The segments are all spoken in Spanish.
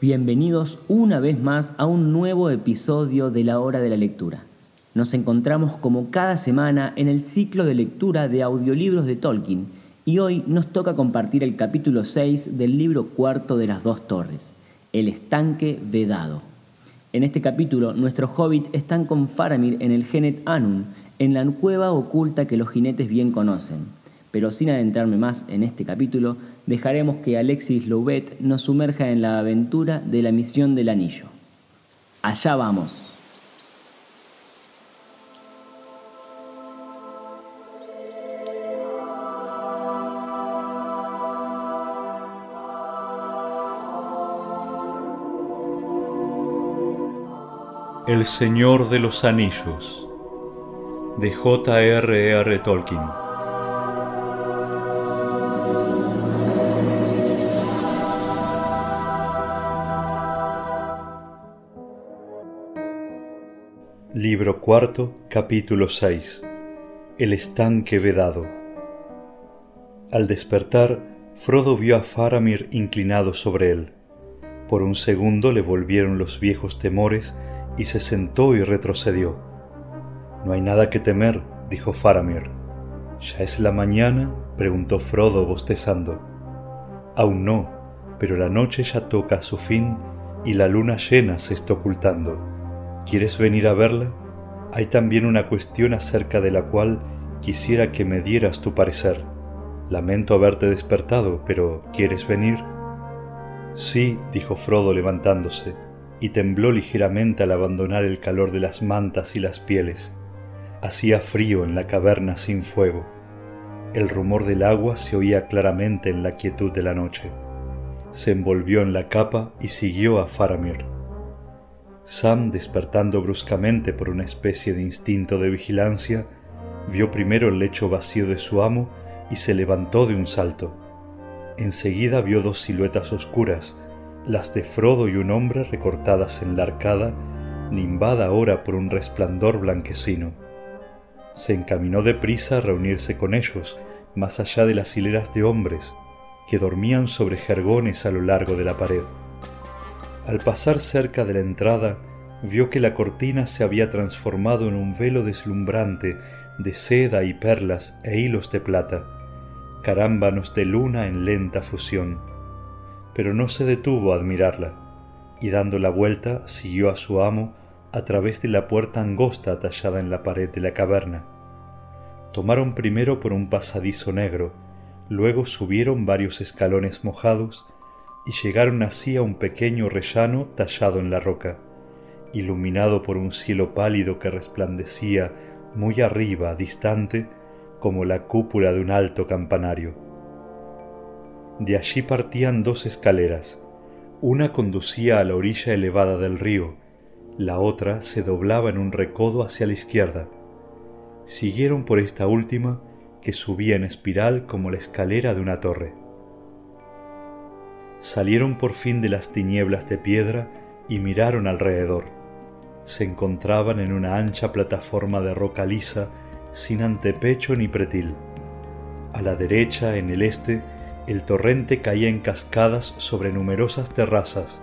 Bienvenidos una vez más a un nuevo episodio de la hora de la lectura. Nos encontramos como cada semana en el ciclo de lectura de audiolibros de Tolkien y hoy nos toca compartir el capítulo 6 del libro cuarto de las dos torres, El estanque vedado. En este capítulo, nuestros hobbit están con Faramir en el Genet Anun, en la cueva oculta que los jinetes bien conocen pero sin adentrarme más en este capítulo, dejaremos que Alexis Louvet nos sumerja en la aventura de la misión del anillo. Allá vamos. El Señor de los Anillos de J.R.R. Tolkien cuarto, capítulo 6 El estanque vedado Al despertar, Frodo vio a Faramir inclinado sobre él. Por un segundo le volvieron los viejos temores y se sentó y retrocedió. No hay nada que temer, dijo Faramir. ¿Ya es la mañana? preguntó Frodo bostezando. Aún no, pero la noche ya toca a su fin y la luna llena se está ocultando. ¿Quieres venir a verla? Hay también una cuestión acerca de la cual quisiera que me dieras tu parecer. Lamento haberte despertado, pero ¿quieres venir? Sí, dijo Frodo levantándose, y tembló ligeramente al abandonar el calor de las mantas y las pieles. Hacía frío en la caverna sin fuego. El rumor del agua se oía claramente en la quietud de la noche. Se envolvió en la capa y siguió a Faramir. Sam, despertando bruscamente por una especie de instinto de vigilancia, vio primero el lecho vacío de su amo y se levantó de un salto. Enseguida vio dos siluetas oscuras, las de Frodo y un hombre recortadas en la arcada, nimbada ahora por un resplandor blanquecino. Se encaminó deprisa a reunirse con ellos, más allá de las hileras de hombres, que dormían sobre jergones a lo largo de la pared. Al pasar cerca de la entrada, vio que la cortina se había transformado en un velo deslumbrante de seda y perlas e hilos de plata, carámbanos de luna en lenta fusión. Pero no se detuvo a admirarla, y dando la vuelta siguió a su amo a través de la puerta angosta tallada en la pared de la caverna. Tomaron primero por un pasadizo negro, luego subieron varios escalones mojados y llegaron así a un pequeño rellano tallado en la roca, iluminado por un cielo pálido que resplandecía muy arriba, distante, como la cúpula de un alto campanario. De allí partían dos escaleras, una conducía a la orilla elevada del río, la otra se doblaba en un recodo hacia la izquierda. Siguieron por esta última, que subía en espiral como la escalera de una torre. Salieron por fin de las tinieblas de piedra y miraron alrededor. Se encontraban en una ancha plataforma de roca lisa, sin antepecho ni pretil. A la derecha, en el este, el torrente caía en cascadas sobre numerosas terrazas,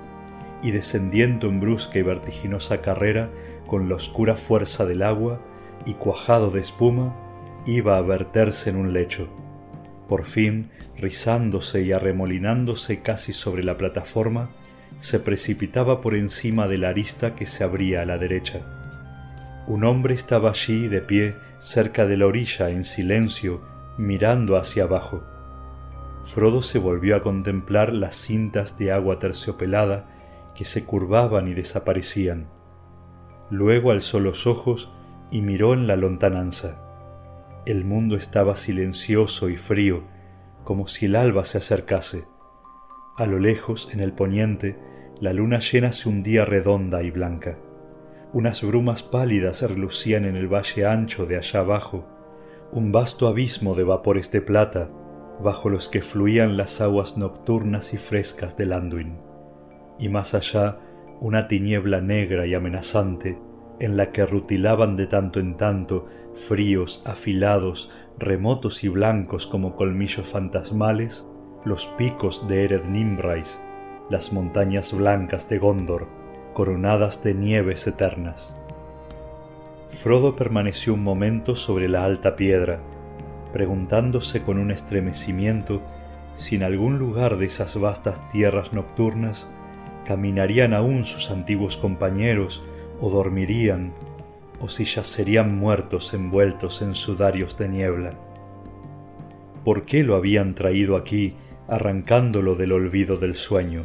y descendiendo en brusca y vertiginosa carrera con la oscura fuerza del agua y cuajado de espuma, iba a verterse en un lecho. Por fin, rizándose y arremolinándose casi sobre la plataforma, se precipitaba por encima de la arista que se abría a la derecha. Un hombre estaba allí de pie cerca de la orilla en silencio, mirando hacia abajo. Frodo se volvió a contemplar las cintas de agua terciopelada que se curvaban y desaparecían. Luego alzó los ojos y miró en la lontananza. El mundo estaba silencioso y frío, como si el alba se acercase. A lo lejos, en el poniente, la luna llena se hundía redonda y blanca. Unas brumas pálidas relucían en el valle ancho de allá abajo, un vasto abismo de vapores de plata, bajo los que fluían las aguas nocturnas y frescas del Anduin. Y más allá, una tiniebla negra y amenazante, en la que rutilaban de tanto en tanto, fríos, afilados, remotos y blancos como colmillos fantasmales, los picos de Ered Nimrais, las montañas blancas de Gondor, coronadas de nieves eternas. Frodo permaneció un momento sobre la alta piedra, preguntándose con un estremecimiento si en algún lugar de esas vastas tierras nocturnas caminarían aún sus antiguos compañeros o dormirían, o si yacerían muertos envueltos en sudarios de niebla. ¿Por qué lo habían traído aquí arrancándolo del olvido del sueño?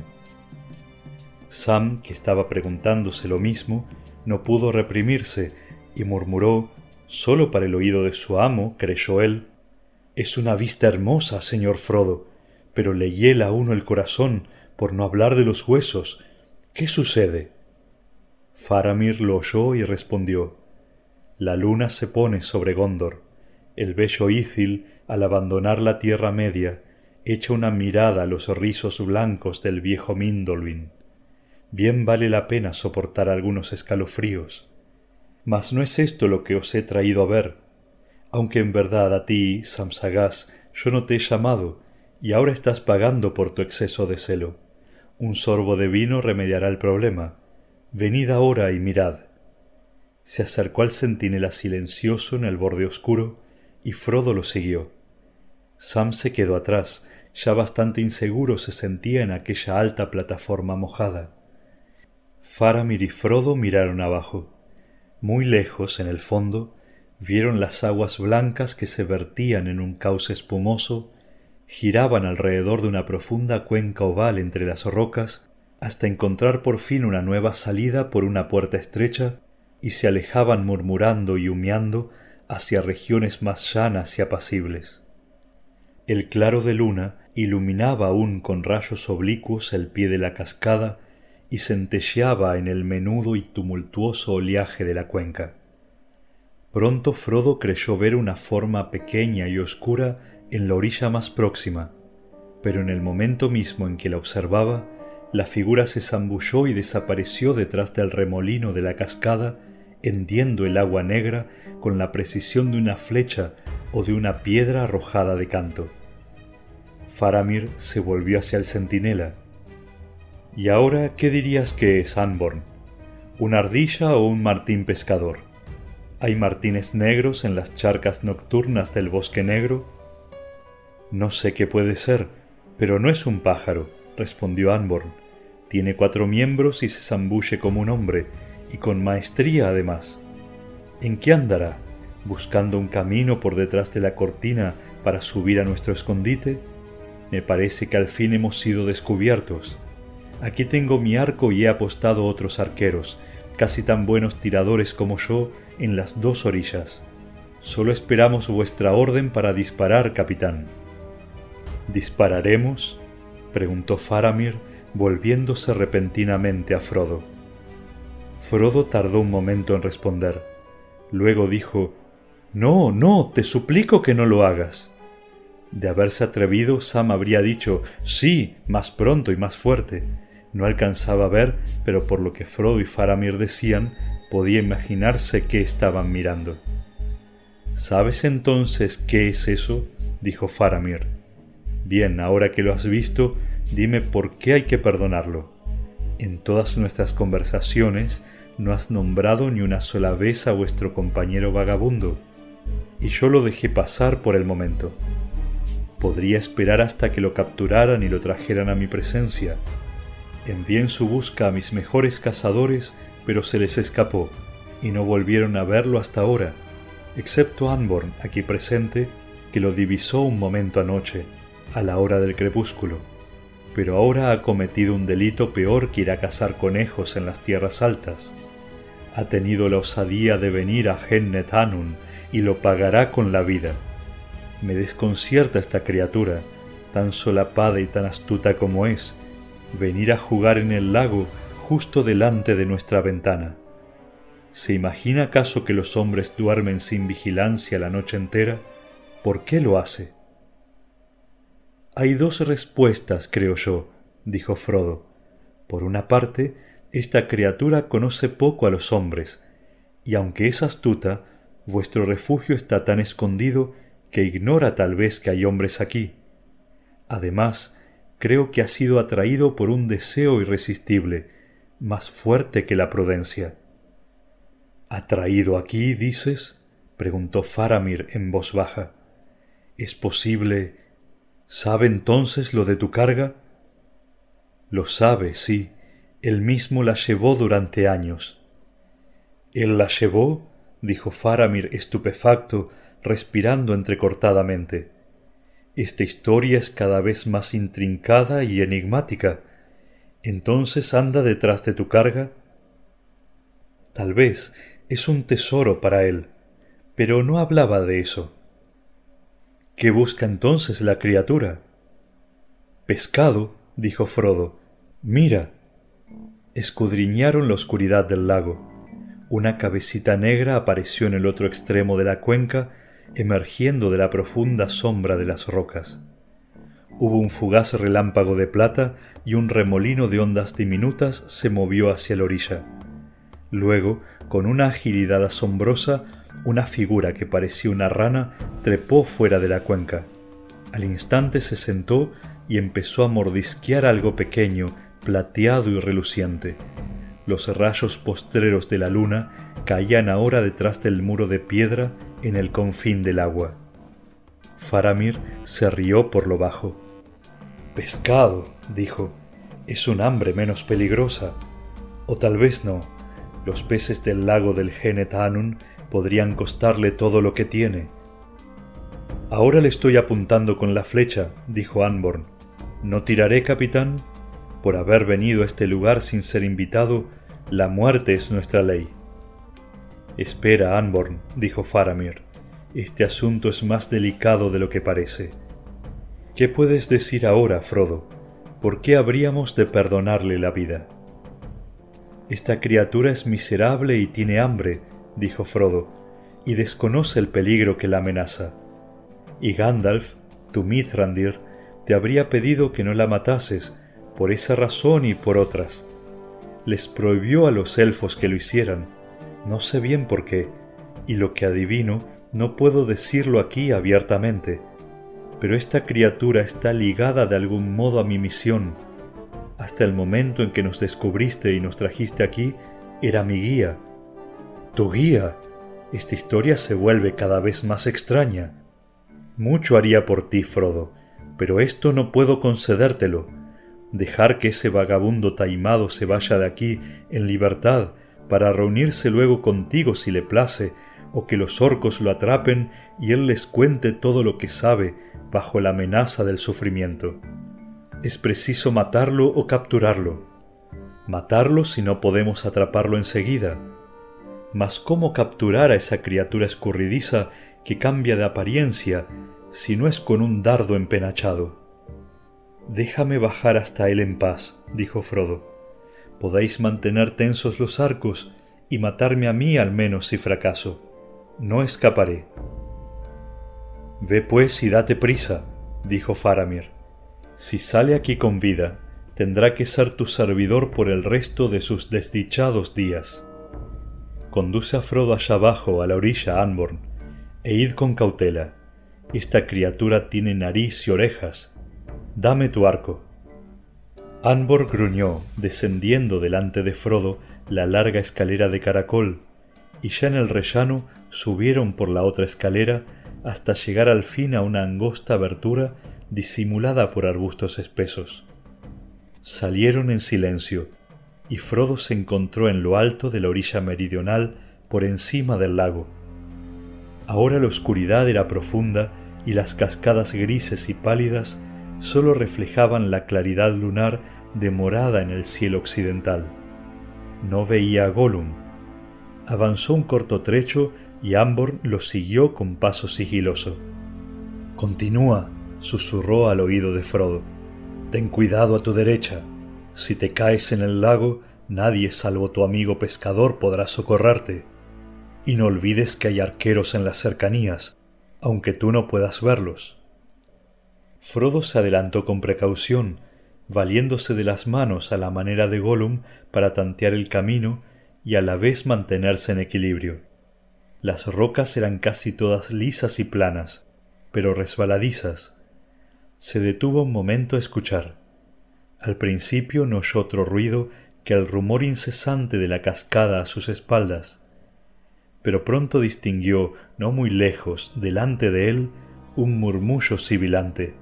Sam, que estaba preguntándose lo mismo, no pudo reprimirse y murmuró, solo para el oído de su amo, creyó él, Es una vista hermosa, señor Frodo, pero le hiela uno el corazón por no hablar de los huesos. ¿Qué sucede? Faramir lo oyó y respondió, La luna se pone sobre Gondor. El bello Ithil, al abandonar la Tierra Media, echa una mirada a los rizos blancos del viejo Mindolvin bien vale la pena soportar algunos escalofríos. Mas no es esto lo que os he traído a ver, aunque en verdad a ti, Samsagas, yo no te he llamado, y ahora estás pagando por tu exceso de celo. Un sorbo de vino remediará el problema. Venid ahora y mirad. Se acercó al centinela silencioso en el borde oscuro, y Frodo lo siguió. Sam se quedó atrás, ya bastante inseguro se sentía en aquella alta plataforma mojada. Faramir y Frodo miraron abajo. Muy lejos, en el fondo, vieron las aguas blancas que se vertían en un cauce espumoso, giraban alrededor de una profunda cuenca oval entre las rocas, hasta encontrar por fin una nueva salida por una puerta estrecha, y se alejaban murmurando y humeando hacia regiones más llanas y apacibles. El claro de luna iluminaba aún con rayos oblicuos el pie de la cascada y centelleaba en el menudo y tumultuoso oleaje de la cuenca. Pronto Frodo creyó ver una forma pequeña y oscura en la orilla más próxima, pero en el momento mismo en que la observaba, la figura se zambulló y desapareció detrás del remolino de la cascada, hendiendo el agua negra con la precisión de una flecha o de una piedra arrojada de canto. Faramir se volvió hacia el centinela, ¿Y ahora qué dirías que es Anborn? ¿Una ardilla o un martín pescador? ¿Hay martines negros en las charcas nocturnas del bosque negro? No sé qué puede ser, pero no es un pájaro, respondió Anborn. Tiene cuatro miembros y se zambulle como un hombre, y con maestría además. ¿En qué andará? ¿Buscando un camino por detrás de la cortina para subir a nuestro escondite? Me parece que al fin hemos sido descubiertos. Aquí tengo mi arco y he apostado otros arqueros, casi tan buenos tiradores como yo, en las dos orillas. Solo esperamos vuestra orden para disparar, capitán. ¿Dispararemos? Preguntó Faramir, volviéndose repentinamente a Frodo. Frodo tardó un momento en responder. Luego dijo No, no, te suplico que no lo hagas. De haberse atrevido, Sam habría dicho Sí, más pronto y más fuerte no alcanzaba a ver, pero por lo que Frodo y Faramir decían, podía imaginarse qué estaban mirando. ¿Sabes entonces qué es eso? dijo Faramir. Bien, ahora que lo has visto, dime por qué hay que perdonarlo. En todas nuestras conversaciones no has nombrado ni una sola vez a vuestro compañero vagabundo, y yo lo dejé pasar por el momento. Podría esperar hasta que lo capturaran y lo trajeran a mi presencia, Envié en su busca a mis mejores cazadores, pero se les escapó, y no volvieron a verlo hasta ahora, excepto Anborn, aquí presente, que lo divisó un momento anoche, a la hora del crepúsculo. Pero ahora ha cometido un delito peor que ir a cazar conejos en las tierras altas. ha tenido la osadía de venir a Gennet Anun y lo pagará con la vida. Me desconcierta esta criatura, tan solapada y tan astuta como es, venir a jugar en el lago justo delante de nuestra ventana. ¿Se imagina acaso que los hombres duermen sin vigilancia la noche entera? ¿Por qué lo hace? Hay dos respuestas, creo yo, dijo Frodo. Por una parte, esta criatura conoce poco a los hombres, y aunque es astuta, vuestro refugio está tan escondido que ignora tal vez que hay hombres aquí. Además, creo que ha sido atraído por un deseo irresistible, más fuerte que la prudencia. ¿Atraído aquí, dices? preguntó Faramir en voz baja. ¿Es posible? ¿Sabe entonces lo de tu carga? Lo sabe, sí. Él mismo la llevó durante años. ¿Él la llevó? dijo Faramir estupefacto, respirando entrecortadamente. Esta historia es cada vez más intrincada y enigmática. ¿Entonces anda detrás de tu carga? Tal vez es un tesoro para él, pero no hablaba de eso. ¿Qué busca entonces la criatura? Pescado, dijo Frodo. Mira. Escudriñaron la oscuridad del lago. Una cabecita negra apareció en el otro extremo de la cuenca, emergiendo de la profunda sombra de las rocas. Hubo un fugaz relámpago de plata y un remolino de ondas diminutas se movió hacia la orilla. Luego, con una agilidad asombrosa, una figura que parecía una rana trepó fuera de la cuenca. Al instante se sentó y empezó a mordisquear algo pequeño, plateado y reluciente. Los rayos postreros de la luna caían ahora detrás del muro de piedra en el confín del agua. Faramir se rió por lo bajo. Pescado, dijo, es un hambre menos peligrosa. O tal vez no. Los peces del lago del Genet Anun podrían costarle todo lo que tiene. Ahora le estoy apuntando con la flecha, dijo Anborn. ¿No tiraré, capitán? Por haber venido a este lugar sin ser invitado, la muerte es nuestra ley. Espera, Anborn, dijo Faramir. Este asunto es más delicado de lo que parece. ¿Qué puedes decir ahora, Frodo? ¿Por qué habríamos de perdonarle la vida? Esta criatura es miserable y tiene hambre, dijo Frodo, y desconoce el peligro que la amenaza. Y Gandalf, tu Mithrandir, te habría pedido que no la matases, por esa razón y por otras. Les prohibió a los elfos que lo hicieran, no sé bien por qué, y lo que adivino no puedo decirlo aquí abiertamente pero esta criatura está ligada de algún modo a mi misión. Hasta el momento en que nos descubriste y nos trajiste aquí, era mi guía. Tu guía. Esta historia se vuelve cada vez más extraña. Mucho haría por ti, Frodo, pero esto no puedo concedértelo. Dejar que ese vagabundo taimado se vaya de aquí en libertad para reunirse luego contigo si le place, o que los orcos lo atrapen y él les cuente todo lo que sabe bajo la amenaza del sufrimiento. Es preciso matarlo o capturarlo. Matarlo si no podemos atraparlo enseguida. Mas ¿cómo capturar a esa criatura escurridiza que cambia de apariencia si no es con un dardo empenachado? Déjame bajar hasta él en paz, dijo Frodo. Podéis mantener tensos los arcos y matarme a mí al menos si fracaso. No escaparé. Ve pues y date prisa, dijo Faramir. Si sale aquí con vida, tendrá que ser tu servidor por el resto de sus desdichados días. Conduce a Frodo allá abajo, a la orilla Anborn, e id con cautela. Esta criatura tiene nariz y orejas. Dame tu arco. Anbor gruñó, descendiendo delante de Frodo la larga escalera de caracol, y ya en el rellano subieron por la otra escalera hasta llegar al fin a una angosta abertura disimulada por arbustos espesos. Salieron en silencio, y Frodo se encontró en lo alto de la orilla meridional por encima del lago. Ahora la oscuridad era profunda y las cascadas grises y pálidas sólo reflejaban la claridad lunar demorada en el cielo occidental. No veía a Gollum, Avanzó un corto trecho y Ambor lo siguió con paso sigiloso. Continúa, susurró al oído de Frodo. Ten cuidado a tu derecha. Si te caes en el lago, nadie salvo tu amigo pescador podrá socorrerte. Y no olvides que hay arqueros en las cercanías, aunque tú no puedas verlos. Frodo se adelantó con precaución, valiéndose de las manos a la manera de Gollum para tantear el camino y a la vez mantenerse en equilibrio. Las rocas eran casi todas lisas y planas, pero resbaladizas. Se detuvo un momento a escuchar. Al principio no oyó otro ruido que el rumor incesante de la cascada a sus espaldas, pero pronto distinguió, no muy lejos, delante de él, un murmullo sibilante.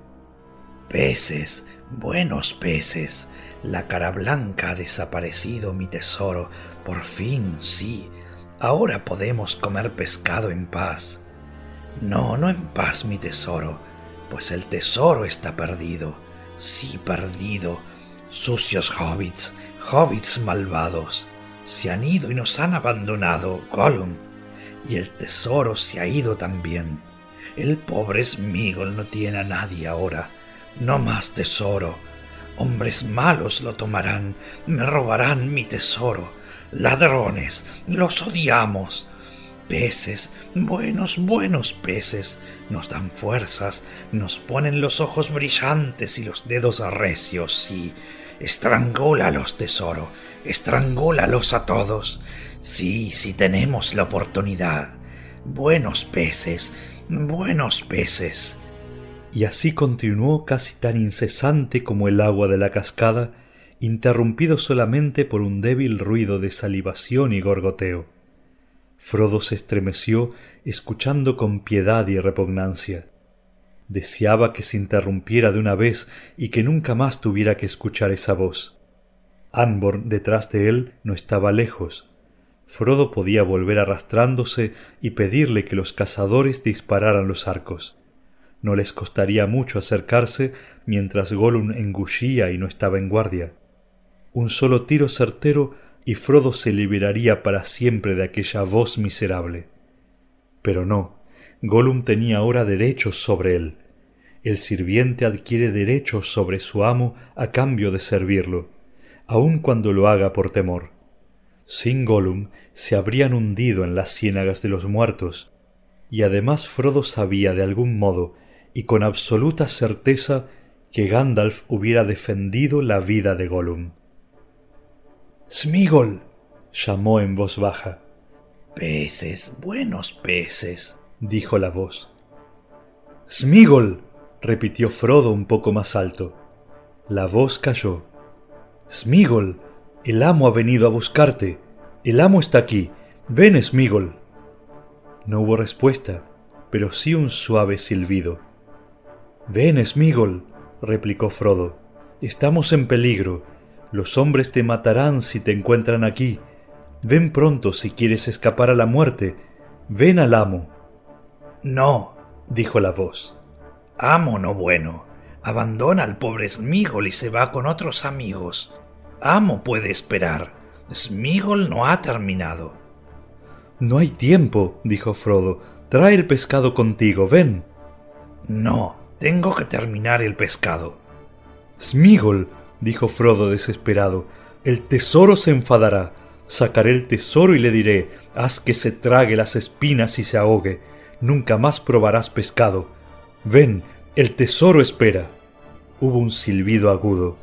Peces, buenos peces. La cara blanca ha desaparecido, mi tesoro. Por fin, sí. Ahora podemos comer pescado en paz. No, no en paz, mi tesoro, pues el tesoro está perdido. Sí, perdido. Sucios hobbits, hobbits malvados. Se han ido y nos han abandonado, Gollum. Y el tesoro se ha ido también. El pobre Smigol no tiene a nadie ahora. No más tesoro. Hombres malos lo tomarán, me robarán mi tesoro. Ladrones, los odiamos. Peces, buenos, buenos peces, nos dan fuerzas, nos ponen los ojos brillantes y los dedos recios y estrangólalos, tesoro, estrangólalos a todos. Sí, sí tenemos la oportunidad. Buenos peces, buenos peces. Y así continuó casi tan incesante como el agua de la cascada, interrumpido solamente por un débil ruido de salivación y gorgoteo. Frodo se estremeció escuchando con piedad y repugnancia. Deseaba que se interrumpiera de una vez y que nunca más tuviera que escuchar esa voz. Anborn detrás de él no estaba lejos. Frodo podía volver arrastrándose y pedirle que los cazadores dispararan los arcos. No les costaría mucho acercarse mientras Gollum engullía y no estaba en guardia. Un solo tiro certero y Frodo se liberaría para siempre de aquella voz miserable. Pero no, Gollum tenía ahora derechos sobre él. El sirviente adquiere derechos sobre su amo a cambio de servirlo, aun cuando lo haga por temor. Sin Gollum se habrían hundido en las ciénagas de los muertos, y además Frodo sabía de algún modo y con absoluta certeza que Gandalf hubiera defendido la vida de Gollum. Smigol. llamó en voz baja. Peces, buenos peces, dijo la voz. Smigol. repitió Frodo un poco más alto. La voz cayó. Smigol. El amo ha venido a buscarte. El amo está aquí. Ven, Smigol. No hubo respuesta, pero sí un suave silbido. Ven, Smigol, replicó Frodo. Estamos en peligro los hombres te matarán si te encuentran aquí. Ven pronto si quieres escapar a la muerte. Ven al amo. No, dijo la voz. Amo no bueno. Abandona al pobre Smigol y se va con otros amigos. Amo puede esperar. Smigol no ha terminado. No hay tiempo, dijo Frodo. Trae el pescado contigo, ven. No, tengo que terminar el pescado. Smigol, dijo Frodo desesperado, el tesoro se enfadará. Sacaré el tesoro y le diré, haz que se trague las espinas y se ahogue. Nunca más probarás pescado. Ven, el tesoro espera. Hubo un silbido agudo.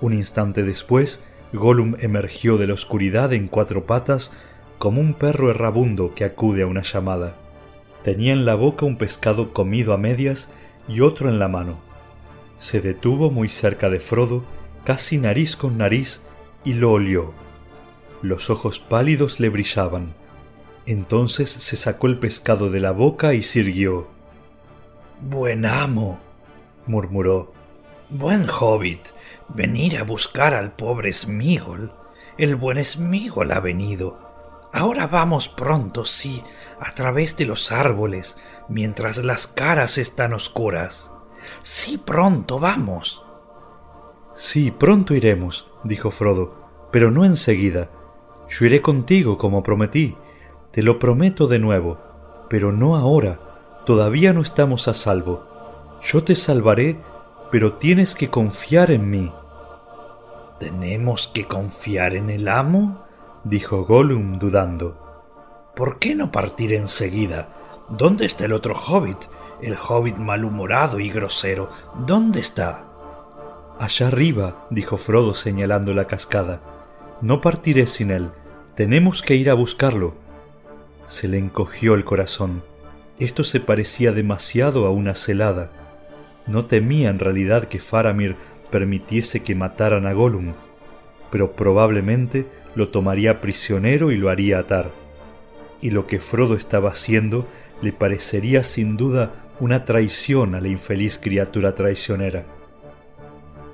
Un instante después, Gollum emergió de la oscuridad en cuatro patas como un perro errabundo que acude a una llamada. Tenía en la boca un pescado comido a medias y otro en la mano. Se detuvo muy cerca de Frodo casi nariz con nariz, y lo olió. Los ojos pálidos le brillaban. Entonces se sacó el pescado de la boca y sirvió. Buen amo, murmuró. Buen hobbit, venir a buscar al pobre Smigol. El buen Smigol ha venido. Ahora vamos pronto, sí, a través de los árboles, mientras las caras están oscuras. Sí, pronto, vamos. Sí, pronto iremos, dijo Frodo, pero no enseguida. Yo iré contigo como prometí. Te lo prometo de nuevo, pero no ahora. Todavía no estamos a salvo. Yo te salvaré, pero tienes que confiar en mí. ¿Tenemos que confiar en el amo? dijo Gollum dudando. ¿Por qué no partir enseguida? ¿Dónde está el otro hobbit? El hobbit malhumorado y grosero. ¿Dónde está? Allá arriba, dijo Frodo señalando la cascada. No partiré sin él. Tenemos que ir a buscarlo. Se le encogió el corazón. Esto se parecía demasiado a una celada. No temía en realidad que Faramir permitiese que mataran a Gollum, pero probablemente lo tomaría prisionero y lo haría atar. Y lo que Frodo estaba haciendo le parecería sin duda una traición a la infeliz criatura traicionera.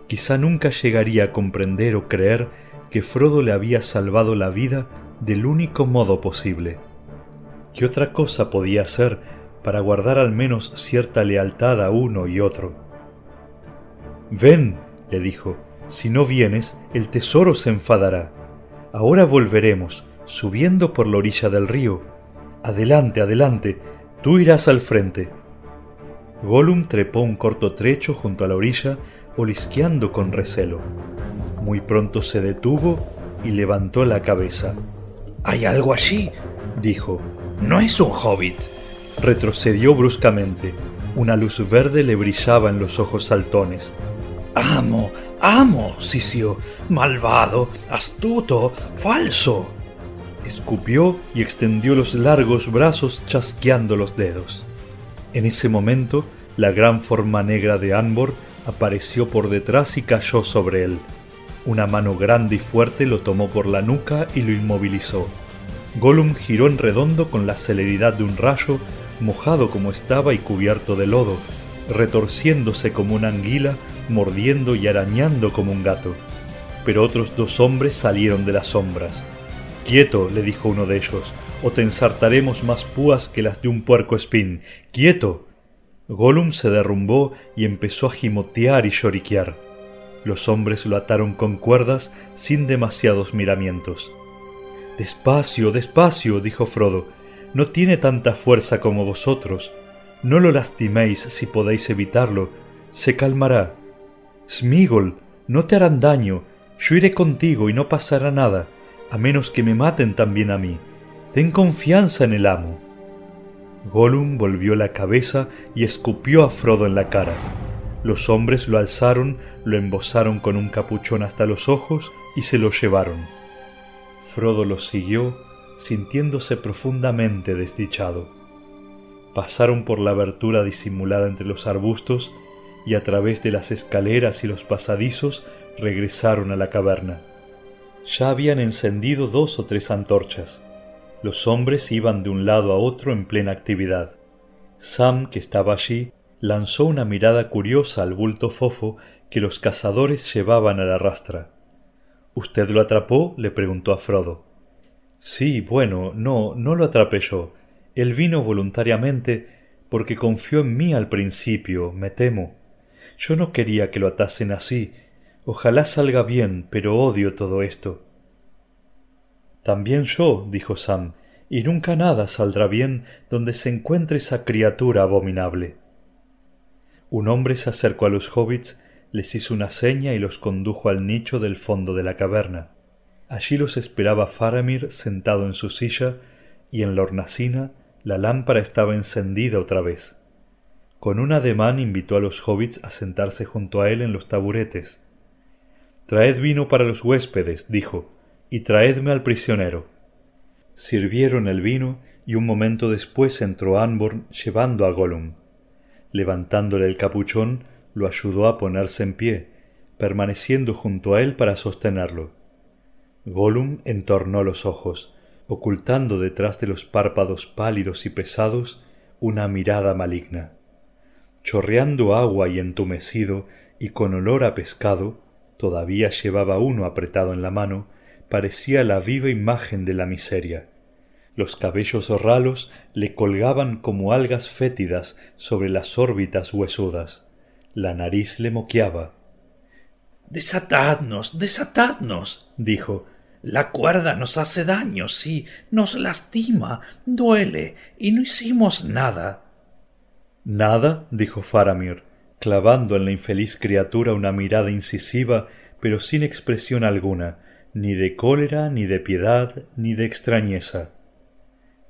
Quizá nunca llegaría a comprender o creer que Frodo le había salvado la vida del único modo posible. ¿Qué otra cosa podía hacer para guardar al menos cierta lealtad a uno y otro? Ven, le dijo, si no vienes, el tesoro se enfadará. Ahora volveremos, subiendo por la orilla del río. Adelante, adelante, tú irás al frente. Gollum trepó un corto trecho junto a la orilla, olisqueando con recelo. Muy pronto se detuvo y levantó la cabeza. Hay algo allí, dijo. No es un hobbit. Retrocedió bruscamente. Una luz verde le brillaba en los ojos saltones. Amo, amo, sisió, malvado, astuto, falso. Escupió y extendió los largos brazos chasqueando los dedos. En ese momento, la gran forma negra de Anbor apareció por detrás y cayó sobre él. Una mano grande y fuerte lo tomó por la nuca y lo inmovilizó. Gollum giró en redondo con la celeridad de un rayo, mojado como estaba y cubierto de lodo, retorciéndose como una anguila, mordiendo y arañando como un gato. Pero otros dos hombres salieron de las sombras. Quieto, le dijo uno de ellos, o te ensartaremos más púas que las de un puerco espín. ¡Quieto! Gollum se derrumbó y empezó a gimotear y lloriquear. Los hombres lo ataron con cuerdas sin demasiados miramientos. Despacio, despacio, dijo Frodo. No tiene tanta fuerza como vosotros. No lo lastiméis si podéis evitarlo. Se calmará. Smigol, no te harán daño. Yo iré contigo y no pasará nada, a menos que me maten también a mí. Ten confianza en el amo. Gollum volvió la cabeza y escupió a Frodo en la cara. Los hombres lo alzaron, lo embosaron con un capuchón hasta los ojos y se lo llevaron. Frodo los siguió, sintiéndose profundamente desdichado. Pasaron por la abertura disimulada entre los arbustos y a través de las escaleras y los pasadizos regresaron a la caverna. Ya habían encendido dos o tres antorchas. Los hombres iban de un lado a otro en plena actividad. Sam, que estaba allí, lanzó una mirada curiosa al bulto fofo que los cazadores llevaban a la rastra. ¿Usted lo atrapó? le preguntó a Frodo. Sí, bueno, no, no lo atrapé yo. Él vino voluntariamente porque confió en mí al principio, me temo. Yo no quería que lo atasen así. Ojalá salga bien, pero odio todo esto. También yo, dijo Sam, y nunca nada saldrá bien donde se encuentre esa criatura abominable. Un hombre se acercó a los hobbits, les hizo una seña y los condujo al nicho del fondo de la caverna. Allí los esperaba Faramir sentado en su silla, y en la hornacina la lámpara estaba encendida otra vez. Con un ademán invitó a los hobbits a sentarse junto a él en los taburetes. Traed vino para los huéspedes, dijo, y traedme al prisionero. Sirvieron el vino y un momento después entró Anborn llevando a Gollum. Levantándole el capuchón, lo ayudó a ponerse en pie, permaneciendo junto a él para sostenerlo. Gollum entornó los ojos, ocultando detrás de los párpados pálidos y pesados una mirada maligna. Chorreando agua y entumecido y con olor a pescado, todavía llevaba uno apretado en la mano, parecía la viva imagen de la miseria. Los cabellos ralos le colgaban como algas fétidas sobre las órbitas huesudas. La nariz le moqueaba. Desatadnos, desatadnos, dijo. La cuerda nos hace daño, sí, nos lastima, duele, y no hicimos nada. Nada, dijo Faramir, clavando en la infeliz criatura una mirada incisiva, pero sin expresión alguna, ni de cólera, ni de piedad, ni de extrañeza.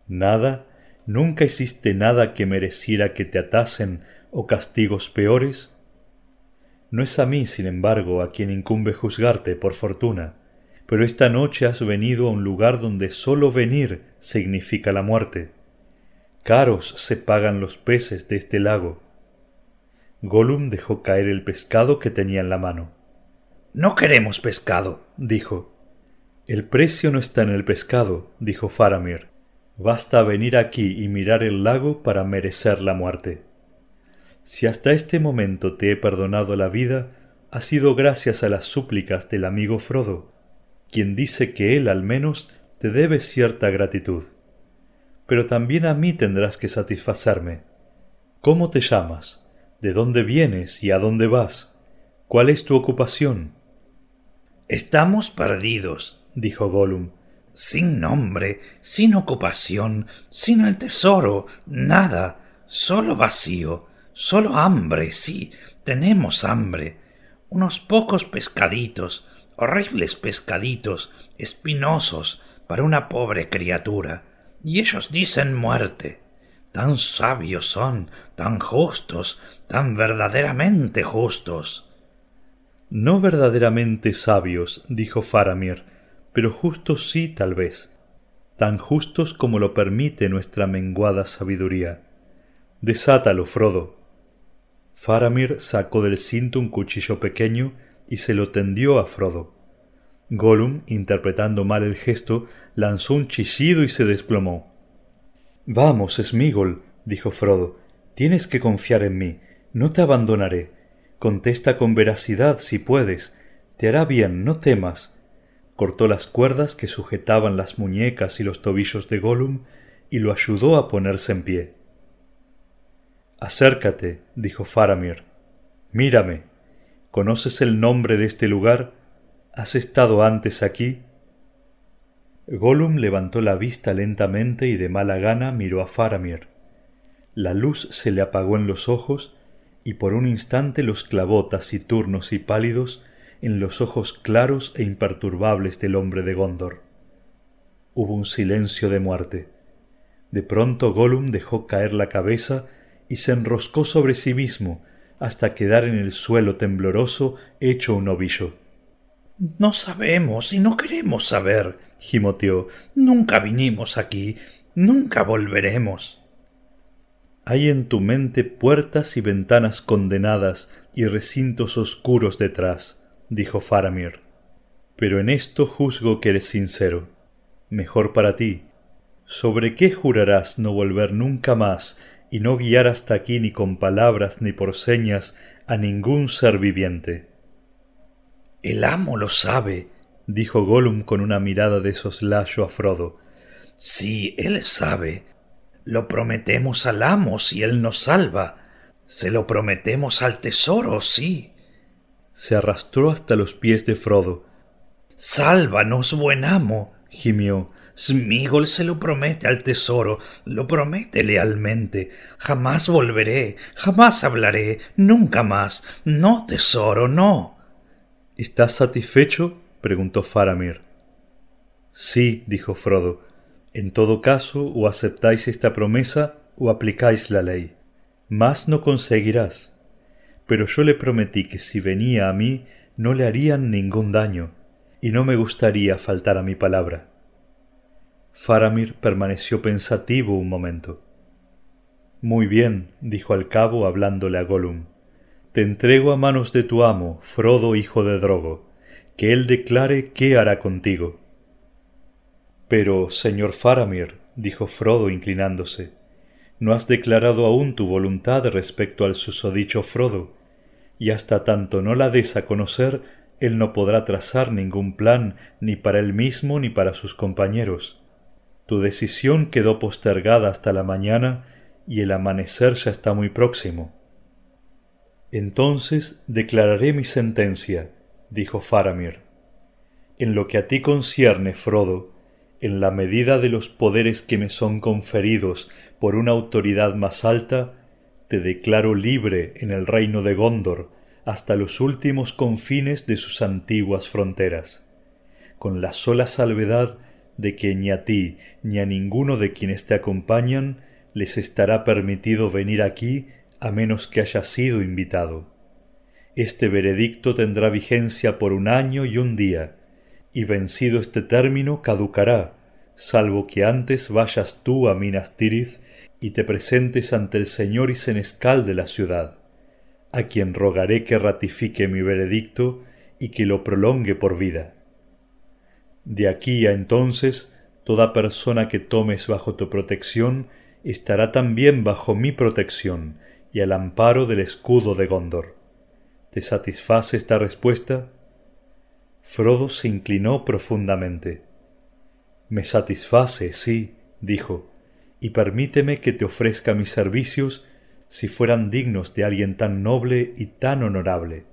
Nada, nunca hiciste nada que mereciera que te atasen o castigos peores. No es a mí, sin embargo, a quien incumbe juzgarte, por fortuna, pero esta noche has venido a un lugar donde sólo venir significa la muerte. Caros se pagan los peces de este lago. Gollum dejó caer el pescado que tenía en la mano. No queremos pescado, dijo. El precio no está en el pescado, dijo Faramir. Basta venir aquí y mirar el lago para merecer la muerte. Si hasta este momento te he perdonado la vida, ha sido gracias a las súplicas del amigo Frodo, quien dice que él al menos te debe cierta gratitud. Pero también a mí tendrás que satisfacerme. ¿Cómo te llamas? ¿De dónde vienes y a dónde vas? ¿Cuál es tu ocupación? Estamos perdidos, dijo Gollum, sin nombre, sin ocupación, sin el tesoro, nada, solo vacío, solo hambre, sí, tenemos hambre, unos pocos pescaditos, horribles pescaditos, espinosos, para una pobre criatura, y ellos dicen muerte. Tan sabios son, tan justos, tan verdaderamente justos. No verdaderamente sabios, dijo Faramir, pero justos sí tal vez, tan justos como lo permite nuestra menguada sabiduría. Desátalo, Frodo. Faramir sacó del cinto un cuchillo pequeño y se lo tendió a Frodo. Gollum, interpretando mal el gesto, lanzó un chillido y se desplomó. Vamos, Smigol, dijo Frodo, tienes que confiar en mí, no te abandonaré. Contesta con veracidad si puedes. Te hará bien, no temas. Cortó las cuerdas que sujetaban las muñecas y los tobillos de Gollum y lo ayudó a ponerse en pie. Acércate, dijo Faramir. Mírame. ¿Conoces el nombre de este lugar? ¿Has estado antes aquí? Gollum levantó la vista lentamente y de mala gana miró a Faramir. La luz se le apagó en los ojos y por un instante los clavó taciturnos y pálidos en los ojos claros e imperturbables del hombre de Gondor. Hubo un silencio de muerte. De pronto Gollum dejó caer la cabeza y se enroscó sobre sí mismo hasta quedar en el suelo tembloroso hecho un ovillo. No sabemos y no queremos saber, gimoteó. Nunca vinimos aquí, nunca volveremos. Hay en tu mente puertas y ventanas condenadas y recintos oscuros detrás, dijo Faramir. Pero en esto juzgo que eres sincero. Mejor para ti. ¿Sobre qué jurarás no volver nunca más y no guiar hasta aquí ni con palabras ni por señas a ningún ser viviente? El amo lo sabe, dijo Gollum con una mirada de soslayo a Frodo. Sí, él sabe, lo prometemos al amo si él nos salva. Se lo prometemos al tesoro, sí. Se arrastró hasta los pies de Frodo. Sálvanos, buen amo, gimió. Smigol se lo promete al tesoro, lo promete lealmente. Jamás volveré, jamás hablaré, nunca más. No, tesoro, no. ¿Estás satisfecho? preguntó Faramir. Sí, dijo Frodo. En todo caso, o aceptáis esta promesa o aplicáis la ley. Más no conseguirás. Pero yo le prometí que si venía a mí no le harían ningún daño, y no me gustaría faltar a mi palabra. Faramir permaneció pensativo un momento. Muy bien, dijo al cabo hablándole a Gollum. Te entrego a manos de tu amo, Frodo hijo de Drogo, que él declare qué hará contigo. Pero, señor Faramir, dijo Frodo inclinándose, no has declarado aún tu voluntad respecto al susodicho Frodo, y hasta tanto no la des a conocer, él no podrá trazar ningún plan ni para él mismo ni para sus compañeros. Tu decisión quedó postergada hasta la mañana y el amanecer ya está muy próximo. Entonces declararé mi sentencia, dijo Faramir. En lo que a ti concierne, Frodo, en la medida de los poderes que me son conferidos por una autoridad más alta, te declaro libre en el reino de Gondor hasta los últimos confines de sus antiguas fronteras, con la sola salvedad de que ni a ti ni a ninguno de quienes te acompañan les estará permitido venir aquí a menos que haya sido invitado. Este veredicto tendrá vigencia por un año y un día, y vencido este término caducará, salvo que antes vayas tú a Minas Tirith y te presentes ante el señor y senescal de la ciudad, a quien rogaré que ratifique mi veredicto y que lo prolongue por vida. De aquí a entonces, toda persona que tomes bajo tu protección estará también bajo mi protección y al amparo del escudo de Gondor. ¿Te satisface esta respuesta? Frodo se inclinó profundamente. Me satisface, sí, dijo, y permíteme que te ofrezca mis servicios si fueran dignos de alguien tan noble y tan honorable.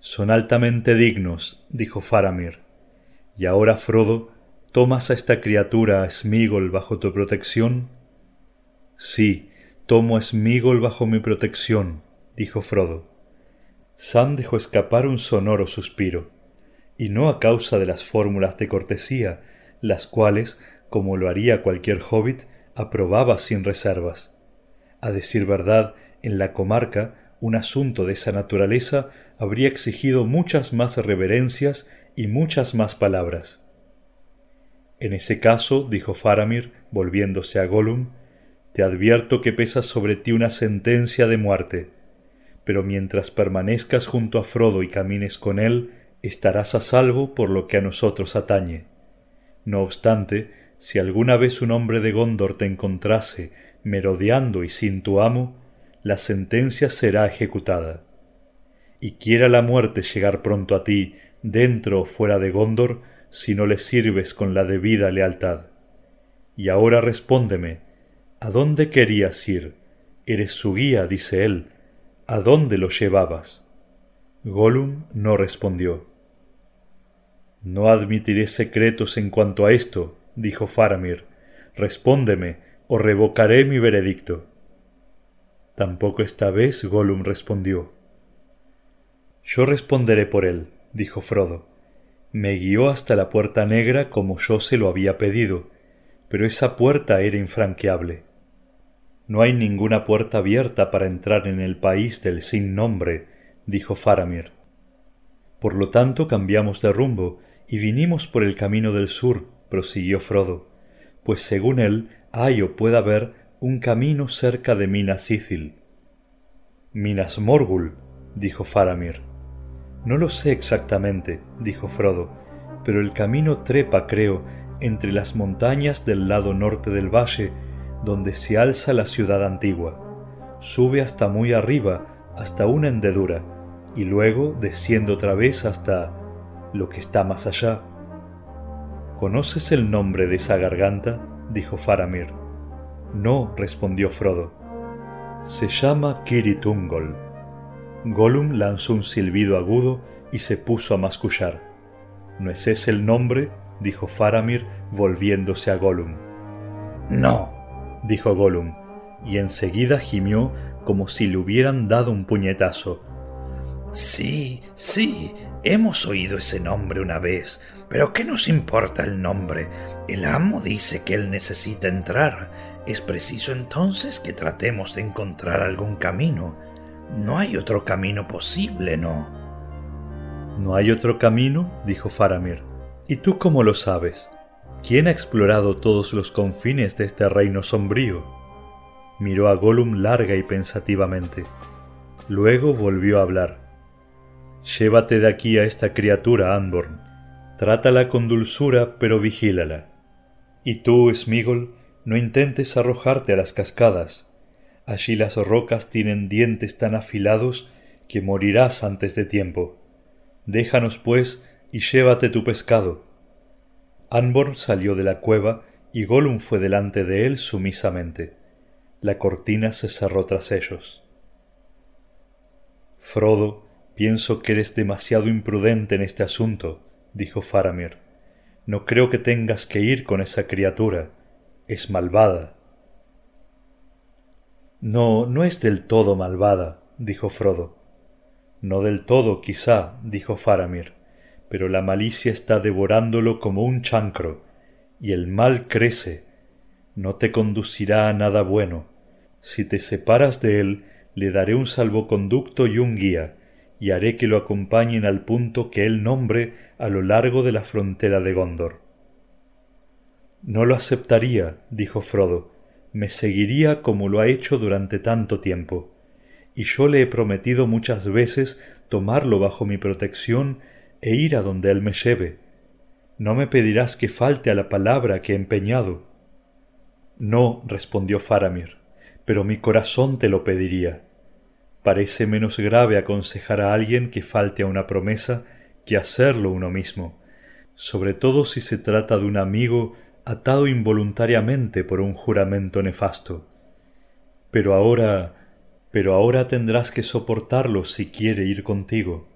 Son altamente dignos, dijo Faramir. Y ahora, Frodo, ¿tomas a esta criatura a Smigol bajo tu protección? Sí, tomo a Smigol bajo mi protección, dijo Frodo. Sam dejó escapar un sonoro suspiro y no a causa de las fórmulas de cortesía, las cuales, como lo haría cualquier hobbit, aprobaba sin reservas. A decir verdad, en la comarca, un asunto de esa naturaleza habría exigido muchas más reverencias y muchas más palabras. En ese caso, dijo Faramir, volviéndose a Gollum, te advierto que pesa sobre ti una sentencia de muerte, pero mientras permanezcas junto a Frodo y camines con él, estarás a salvo por lo que a nosotros atañe. No obstante, si alguna vez un hombre de Gondor te encontrase merodeando y sin tu amo, la sentencia será ejecutada. Y quiera la muerte llegar pronto a ti, dentro o fuera de Gondor, si no le sirves con la debida lealtad. Y ahora respóndeme, ¿a dónde querías ir? Eres su guía, dice él. ¿A dónde lo llevabas? Gollum no respondió. No admitiré secretos en cuanto a esto, dijo Faramir. Respóndeme, o revocaré mi veredicto. Tampoco esta vez Gollum respondió. Yo responderé por él, dijo Frodo. Me guió hasta la puerta negra como yo se lo había pedido, pero esa puerta era infranqueable. No hay ninguna puerta abierta para entrar en el país del sin nombre, dijo Faramir. Por lo tanto cambiamos de rumbo y vinimos por el camino del sur, prosiguió Frodo, pues según él hay o puede haber un camino cerca de Minas Ithil. Minas Morgul, dijo Faramir. No lo sé exactamente, dijo Frodo, pero el camino trepa, creo, entre las montañas del lado norte del valle, donde se alza la ciudad antigua. Sube hasta muy arriba, hasta una hendedura, y luego desciende otra vez hasta lo que está más allá. ¿Conoces el nombre de esa garganta? dijo Faramir. No, respondió Frodo. Se llama Kiritungol. Gollum lanzó un silbido agudo y se puso a mascullar. ¿No es ese el nombre? dijo Faramir, volviéndose a Gollum. No, dijo Gollum, y enseguida gimió como si le hubieran dado un puñetazo. Sí, sí, hemos oído ese nombre una vez, pero ¿qué nos importa el nombre? El amo dice que él necesita entrar. Es preciso entonces que tratemos de encontrar algún camino. No hay otro camino posible, ¿no? ¿No hay otro camino? dijo Faramir. ¿Y tú cómo lo sabes? ¿Quién ha explorado todos los confines de este reino sombrío? Miró a Gollum larga y pensativamente. Luego volvió a hablar. Llévate de aquí a esta criatura, Anborn. Trátala con dulzura, pero vigílala. Y tú, Smigol, no intentes arrojarte a las cascadas. Allí las rocas tienen dientes tan afilados que morirás antes de tiempo. Déjanos, pues, y llévate tu pescado. Anborn salió de la cueva y Gollum fue delante de él sumisamente. La cortina se cerró tras ellos. Frodo, Pienso que eres demasiado imprudente en este asunto, dijo Faramir. No creo que tengas que ir con esa criatura. Es malvada. No, no es del todo malvada, dijo Frodo. No del todo, quizá, dijo Faramir, pero la malicia está devorándolo como un chancro, y el mal crece. No te conducirá a nada bueno. Si te separas de él, le daré un salvoconducto y un guía, y haré que lo acompañen al punto que él nombre a lo largo de la frontera de Gondor. No lo aceptaría, dijo Frodo, me seguiría como lo ha hecho durante tanto tiempo, y yo le he prometido muchas veces tomarlo bajo mi protección e ir a donde él me lleve. No me pedirás que falte a la palabra que he empeñado. No, respondió Faramir, pero mi corazón te lo pediría. Parece menos grave aconsejar a alguien que falte a una promesa que hacerlo uno mismo, sobre todo si se trata de un amigo atado involuntariamente por un juramento nefasto. Pero ahora, pero ahora tendrás que soportarlo si quiere ir contigo.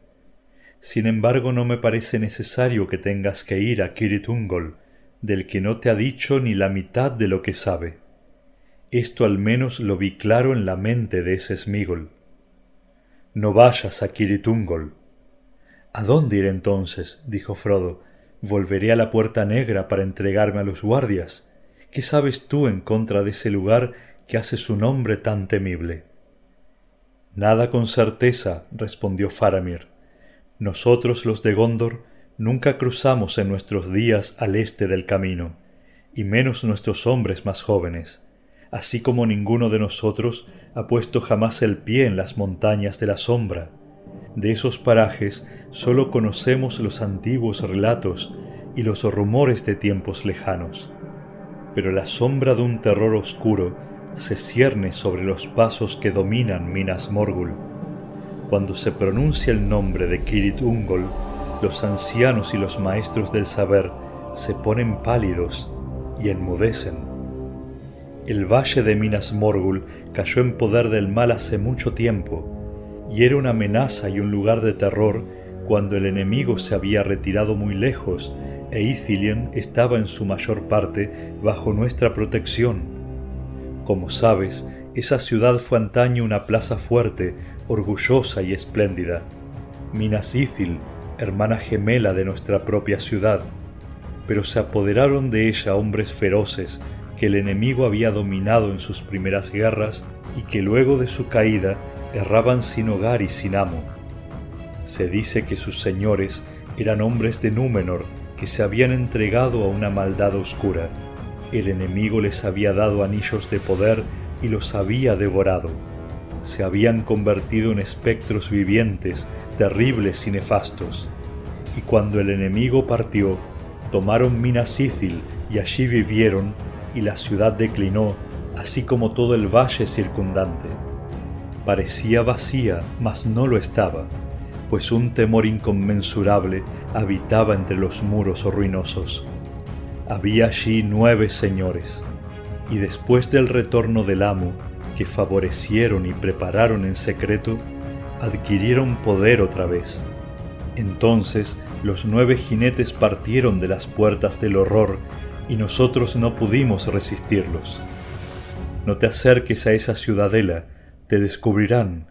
Sin embargo, no me parece necesario que tengas que ir a Kirit Ungol, del que no te ha dicho ni la mitad de lo que sabe. Esto al menos lo vi claro en la mente de ese Smigol. No vayas a Kiritungol. ¿A dónde iré entonces? dijo Frodo. ¿Volveré a la puerta negra para entregarme a los guardias? ¿Qué sabes tú en contra de ese lugar que hace su nombre tan temible? Nada con certeza, respondió Faramir. Nosotros los de Gondor nunca cruzamos en nuestros días al este del camino, y menos nuestros hombres más jóvenes así como ninguno de nosotros ha puesto jamás el pie en las montañas de la sombra. De esos parajes sólo conocemos los antiguos relatos y los rumores de tiempos lejanos. Pero la sombra de un terror oscuro se cierne sobre los pasos que dominan Minas Morgul. Cuando se pronuncia el nombre de Kirit Ungol, los ancianos y los maestros del saber se ponen pálidos y enmudecen. El valle de Minas Morgul cayó en poder del mal hace mucho tiempo, y era una amenaza y un lugar de terror cuando el enemigo se había retirado muy lejos e Ithilien estaba en su mayor parte bajo nuestra protección. Como sabes, esa ciudad fue antaño una plaza fuerte, orgullosa y espléndida. Minas Ithil, hermana gemela de nuestra propia ciudad, pero se apoderaron de ella hombres feroces, que el enemigo había dominado en sus primeras guerras y que luego de su caída erraban sin hogar y sin amo. Se dice que sus señores eran hombres de Númenor que se habían entregado a una maldad oscura. El enemigo les había dado anillos de poder y los había devorado. Se habían convertido en espectros vivientes, terribles y nefastos. Y cuando el enemigo partió, tomaron Minas y allí vivieron y la ciudad declinó, así como todo el valle circundante. Parecía vacía, mas no lo estaba, pues un temor inconmensurable habitaba entre los muros ruinosos. Había allí nueve señores, y después del retorno del amo, que favorecieron y prepararon en secreto, adquirieron poder otra vez. Entonces los nueve jinetes partieron de las puertas del horror y nosotros no pudimos resistirlos. No te acerques a esa ciudadela, te descubrirán.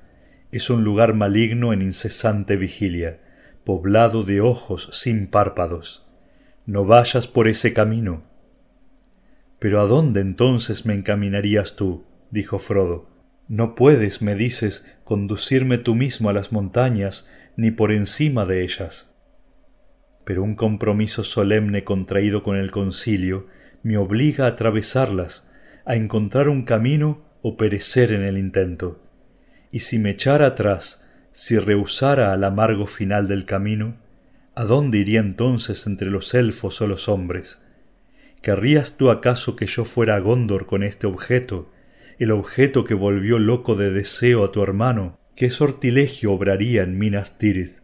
Es un lugar maligno en incesante vigilia, poblado de ojos sin párpados. No vayas por ese camino. Pero ¿a dónde entonces me encaminarías tú? dijo Frodo. No puedes, me dices, conducirme tú mismo a las montañas, ni por encima de ellas pero un compromiso solemne contraído con el concilio me obliga a atravesarlas, a encontrar un camino o perecer en el intento. Y si me echara atrás, si rehusara al amargo final del camino, ¿a dónde iría entonces entre los elfos o los hombres? ¿Querrías tú acaso que yo fuera a Gondor con este objeto, el objeto que volvió loco de deseo a tu hermano? ¿Qué sortilegio obraría en Minas Tirith?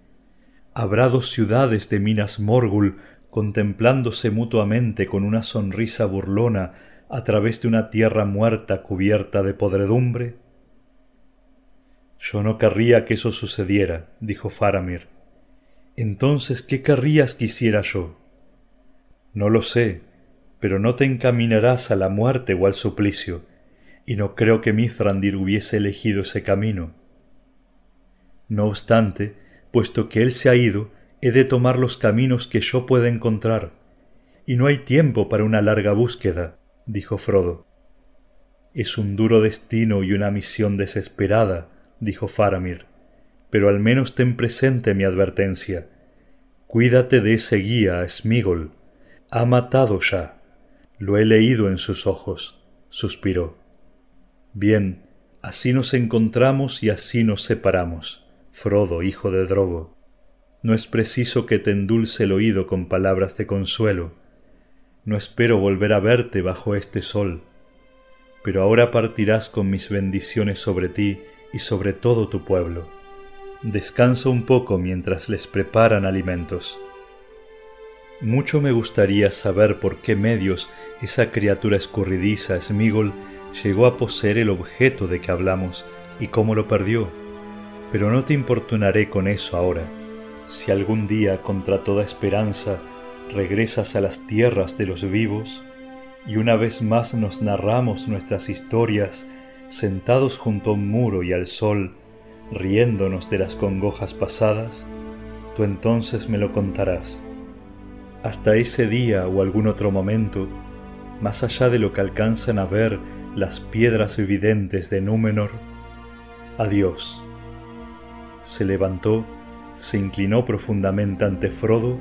Habrá dos ciudades de Minas Morgul contemplándose mutuamente con una sonrisa burlona a través de una tierra muerta cubierta de podredumbre? Yo no querría que eso sucediera, dijo Faramir. Entonces, ¿qué querrías que hiciera yo? No lo sé, pero no te encaminarás a la muerte o al suplicio, y no creo que Mithrandir hubiese elegido ese camino. No obstante, puesto que él se ha ido, he de tomar los caminos que yo pueda encontrar, y no hay tiempo para una larga búsqueda, dijo Frodo. Es un duro destino y una misión desesperada, dijo Faramir, pero al menos ten presente mi advertencia. Cuídate de ese guía, Smigol. Ha matado ya. Lo he leído en sus ojos, suspiró. Bien, así nos encontramos y así nos separamos, Frodo, hijo de Drogo. No es preciso que te endulce el oído con palabras de consuelo. No espero volver a verte bajo este sol. Pero ahora partirás con mis bendiciones sobre ti y sobre todo tu pueblo. Descansa un poco mientras les preparan alimentos. Mucho me gustaría saber por qué medios esa criatura escurridiza, Smigol, llegó a poseer el objeto de que hablamos y cómo lo perdió. Pero no te importunaré con eso ahora. Si algún día, contra toda esperanza, regresas a las tierras de los vivos, y una vez más nos narramos nuestras historias sentados junto a un muro y al sol, riéndonos de las congojas pasadas, tú entonces me lo contarás hasta ese día o algún otro momento, más allá de lo que alcanzan a ver las piedras evidentes de Númenor, adiós. Se levantó, se inclinó profundamente ante Frodo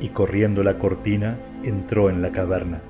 y corriendo la cortina entró en la caverna.